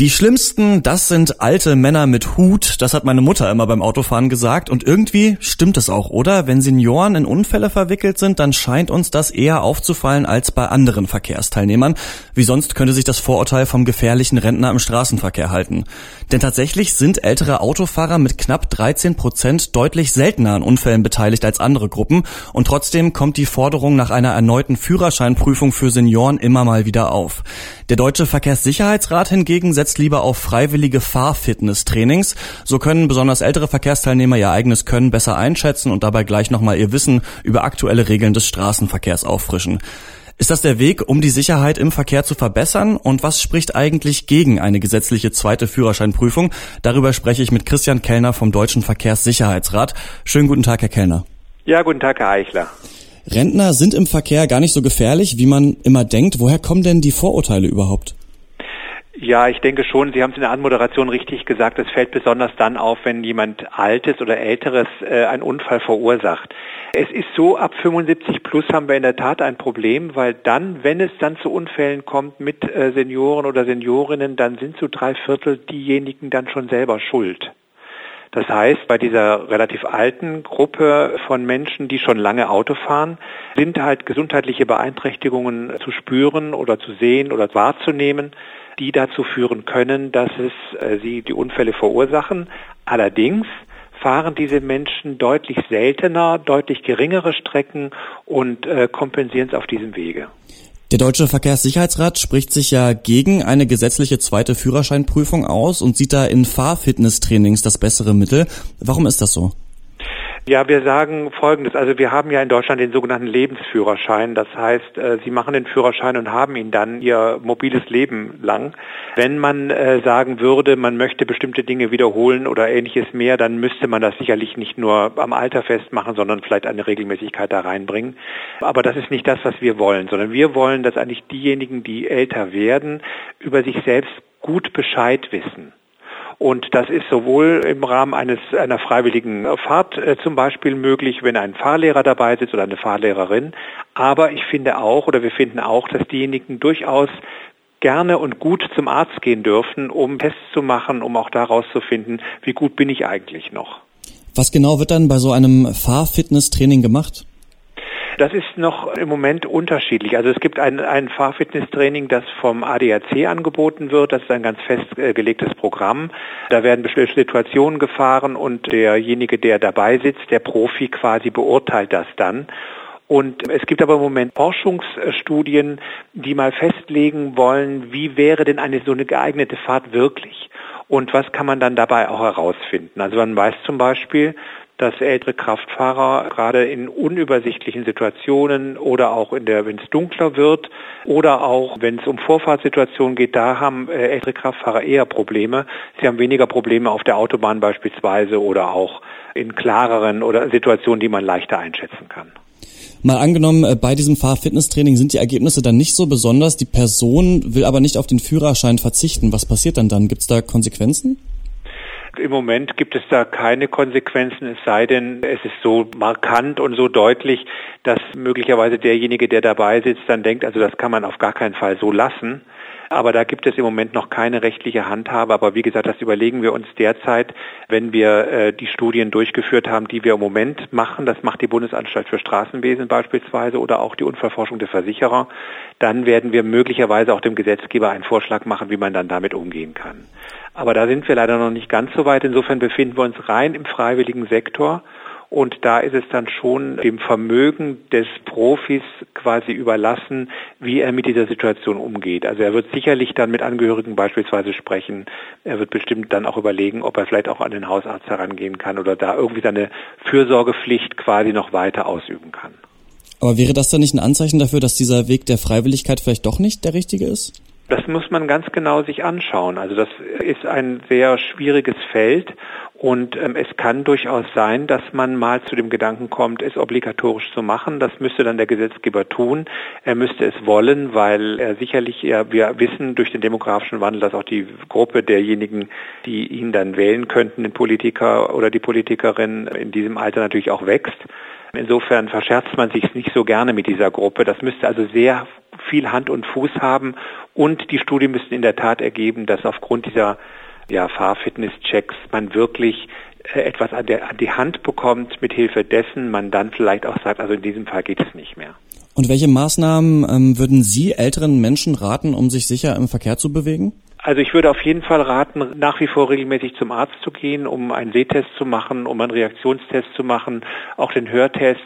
Die schlimmsten, das sind alte Männer mit Hut, das hat meine Mutter immer beim Autofahren gesagt und irgendwie stimmt es auch, oder? Wenn Senioren in Unfälle verwickelt sind, dann scheint uns das eher aufzufallen als bei anderen Verkehrsteilnehmern. Wie sonst könnte sich das Vorurteil vom gefährlichen Rentner im Straßenverkehr halten. Denn tatsächlich sind ältere Autofahrer mit knapp 13 Prozent deutlich seltener an Unfällen beteiligt als andere Gruppen und trotzdem kommt die Forderung nach einer erneuten Führerscheinprüfung für Senioren immer mal wieder auf. Der Deutsche Verkehrssicherheitsrat hingegen setzt lieber auf freiwillige Fahrfitness-Trainings. So können besonders ältere Verkehrsteilnehmer ihr eigenes Können besser einschätzen und dabei gleich nochmal ihr Wissen über aktuelle Regeln des Straßenverkehrs auffrischen. Ist das der Weg, um die Sicherheit im Verkehr zu verbessern? Und was spricht eigentlich gegen eine gesetzliche zweite Führerscheinprüfung? Darüber spreche ich mit Christian Kellner vom Deutschen Verkehrssicherheitsrat. Schönen guten Tag, Herr Kellner. Ja, guten Tag, Herr Eichler. Rentner sind im Verkehr gar nicht so gefährlich, wie man immer denkt. Woher kommen denn die Vorurteile überhaupt? Ja, ich denke schon, Sie haben es in der Anmoderation richtig gesagt, es fällt besonders dann auf, wenn jemand Altes oder Älteres äh, einen Unfall verursacht. Es ist so, ab 75 plus haben wir in der Tat ein Problem, weil dann, wenn es dann zu Unfällen kommt mit äh, Senioren oder Seniorinnen, dann sind zu drei Viertel diejenigen dann schon selber schuld. Das heißt, bei dieser relativ alten Gruppe von Menschen, die schon lange Auto fahren, sind halt gesundheitliche Beeinträchtigungen zu spüren oder zu sehen oder wahrzunehmen, die dazu führen können, dass es äh, sie die Unfälle verursachen. Allerdings fahren diese Menschen deutlich seltener, deutlich geringere Strecken und äh, kompensieren es auf diesem Wege. Der Deutsche Verkehrssicherheitsrat spricht sich ja gegen eine gesetzliche zweite Führerscheinprüfung aus und sieht da in Fahrfitnesstrainings das bessere Mittel. Warum ist das so? Ja, wir sagen Folgendes. Also wir haben ja in Deutschland den sogenannten Lebensführerschein. Das heißt, äh, Sie machen den Führerschein und haben ihn dann Ihr mobiles Leben lang. Wenn man äh, sagen würde, man möchte bestimmte Dinge wiederholen oder ähnliches mehr, dann müsste man das sicherlich nicht nur am Alter festmachen, sondern vielleicht eine Regelmäßigkeit da reinbringen. Aber das ist nicht das, was wir wollen, sondern wir wollen, dass eigentlich diejenigen, die älter werden, über sich selbst gut Bescheid wissen. Und das ist sowohl im Rahmen eines einer freiwilligen Fahrt äh, zum Beispiel möglich, wenn ein Fahrlehrer dabei sitzt oder eine Fahrlehrerin. Aber ich finde auch oder wir finden auch, dass diejenigen durchaus gerne und gut zum Arzt gehen dürfen, um Tests zu machen, um auch daraus zu finden, wie gut bin ich eigentlich noch. Was genau wird dann bei so einem Fahrfitnesstraining gemacht? Das ist noch im Moment unterschiedlich. Also es gibt ein, ein Fahrfitnesstraining, das vom ADAC angeboten wird. Das ist ein ganz festgelegtes Programm. Da werden bestimmte Situationen gefahren und derjenige, der dabei sitzt, der Profi quasi beurteilt das dann. Und es gibt aber im Moment Forschungsstudien, die mal festlegen wollen, wie wäre denn eine so eine geeignete Fahrt wirklich? Und was kann man dann dabei auch herausfinden? Also man weiß zum Beispiel, dass ältere Kraftfahrer gerade in unübersichtlichen Situationen oder auch in der, wenn es dunkler wird oder auch wenn es um Vorfahrtssituationen geht, da haben äh, ältere Kraftfahrer eher Probleme. Sie haben weniger Probleme auf der Autobahn beispielsweise oder auch in klareren oder Situationen, die man leichter einschätzen kann. Mal angenommen, äh, bei diesem Fahrfitnesstraining sind die Ergebnisse dann nicht so besonders, die Person will aber nicht auf den Führerschein verzichten. Was passiert dann dann? Gibt es da Konsequenzen? Im Moment gibt es da keine Konsequenzen, es sei denn, es ist so markant und so deutlich, dass möglicherweise derjenige, der dabei sitzt, dann denkt, also das kann man auf gar keinen Fall so lassen. Aber da gibt es im Moment noch keine rechtliche Handhabe. Aber wie gesagt, das überlegen wir uns derzeit, wenn wir äh, die Studien durchgeführt haben, die wir im Moment machen. Das macht die Bundesanstalt für Straßenwesen beispielsweise oder auch die Unfallforschung der Versicherer. Dann werden wir möglicherweise auch dem Gesetzgeber einen Vorschlag machen, wie man dann damit umgehen kann. Aber da sind wir leider noch nicht ganz so weit. Insofern befinden wir uns rein im freiwilligen Sektor. Und da ist es dann schon dem Vermögen des Profis quasi überlassen, wie er mit dieser Situation umgeht. Also er wird sicherlich dann mit Angehörigen beispielsweise sprechen. Er wird bestimmt dann auch überlegen, ob er vielleicht auch an den Hausarzt herangehen kann oder da irgendwie seine Fürsorgepflicht quasi noch weiter ausüben kann. Aber wäre das dann nicht ein Anzeichen dafür, dass dieser Weg der Freiwilligkeit vielleicht doch nicht der richtige ist? Das muss man ganz genau sich anschauen. Also das ist ein sehr schwieriges Feld Und ähm, es kann durchaus sein, dass man mal zu dem Gedanken kommt, es obligatorisch zu machen. Das müsste dann der Gesetzgeber tun. Er müsste es wollen, weil er sicherlich, ja, wir wissen durch den demografischen Wandel, dass auch die Gruppe derjenigen, die ihn dann wählen könnten, den Politiker oder die Politikerin in diesem Alter natürlich auch wächst. Insofern verscherzt man sich nicht so gerne mit dieser Gruppe. Das müsste also sehr viel Hand und Fuß haben und die Studien müssten in der Tat ergeben, dass aufgrund dieser ja, Fahrfitnesschecks man wirklich äh, etwas an, der, an die Hand bekommt, mit Hilfe dessen man dann vielleicht auch sagt, also in diesem Fall geht es nicht mehr. Und welche Maßnahmen ähm, würden Sie älteren Menschen raten, um sich sicher im Verkehr zu bewegen? Also ich würde auf jeden Fall raten, nach wie vor regelmäßig zum Arzt zu gehen, um einen Sehtest zu machen, um einen Reaktionstest zu machen, auch den Hörtest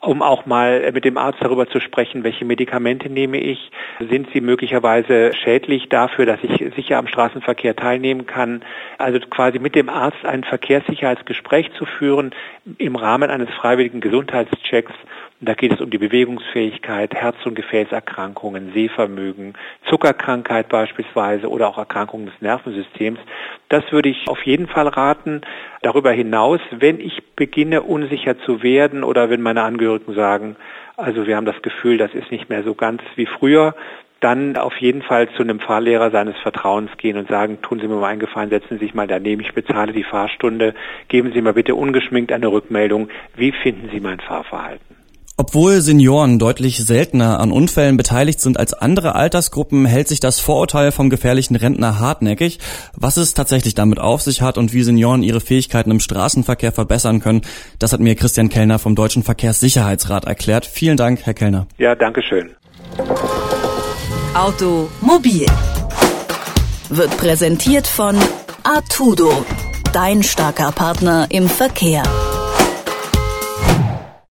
um auch mal mit dem Arzt darüber zu sprechen, welche Medikamente nehme ich, sind sie möglicherweise schädlich dafür, dass ich sicher am Straßenverkehr teilnehmen kann. Also quasi mit dem Arzt ein Verkehrssicherheitsgespräch zu führen im Rahmen eines freiwilligen Gesundheitschecks da geht es um die Bewegungsfähigkeit, Herz- und Gefäßerkrankungen, Sehvermögen, Zuckerkrankheit beispielsweise oder auch Erkrankungen des Nervensystems. Das würde ich auf jeden Fall raten. Darüber hinaus, wenn ich beginne unsicher zu werden oder wenn meine Angehörigen sagen, also wir haben das Gefühl, das ist nicht mehr so ganz wie früher, dann auf jeden Fall zu einem Fahrlehrer seines Vertrauens gehen und sagen, tun Sie mir mal einen Gefallen, setzen Sie sich mal daneben, ich bezahle die Fahrstunde, geben Sie mal bitte ungeschminkt eine Rückmeldung, wie finden Sie mein Fahrverhalten? Obwohl Senioren deutlich seltener an Unfällen beteiligt sind als andere Altersgruppen, hält sich das Vorurteil vom gefährlichen Rentner hartnäckig. Was es tatsächlich damit auf sich hat und wie Senioren ihre Fähigkeiten im Straßenverkehr verbessern können, das hat mir Christian Kellner vom Deutschen Verkehrssicherheitsrat erklärt. Vielen Dank, Herr Kellner. Ja, danke schön. Automobil wird präsentiert von Artudo, dein starker Partner im Verkehr.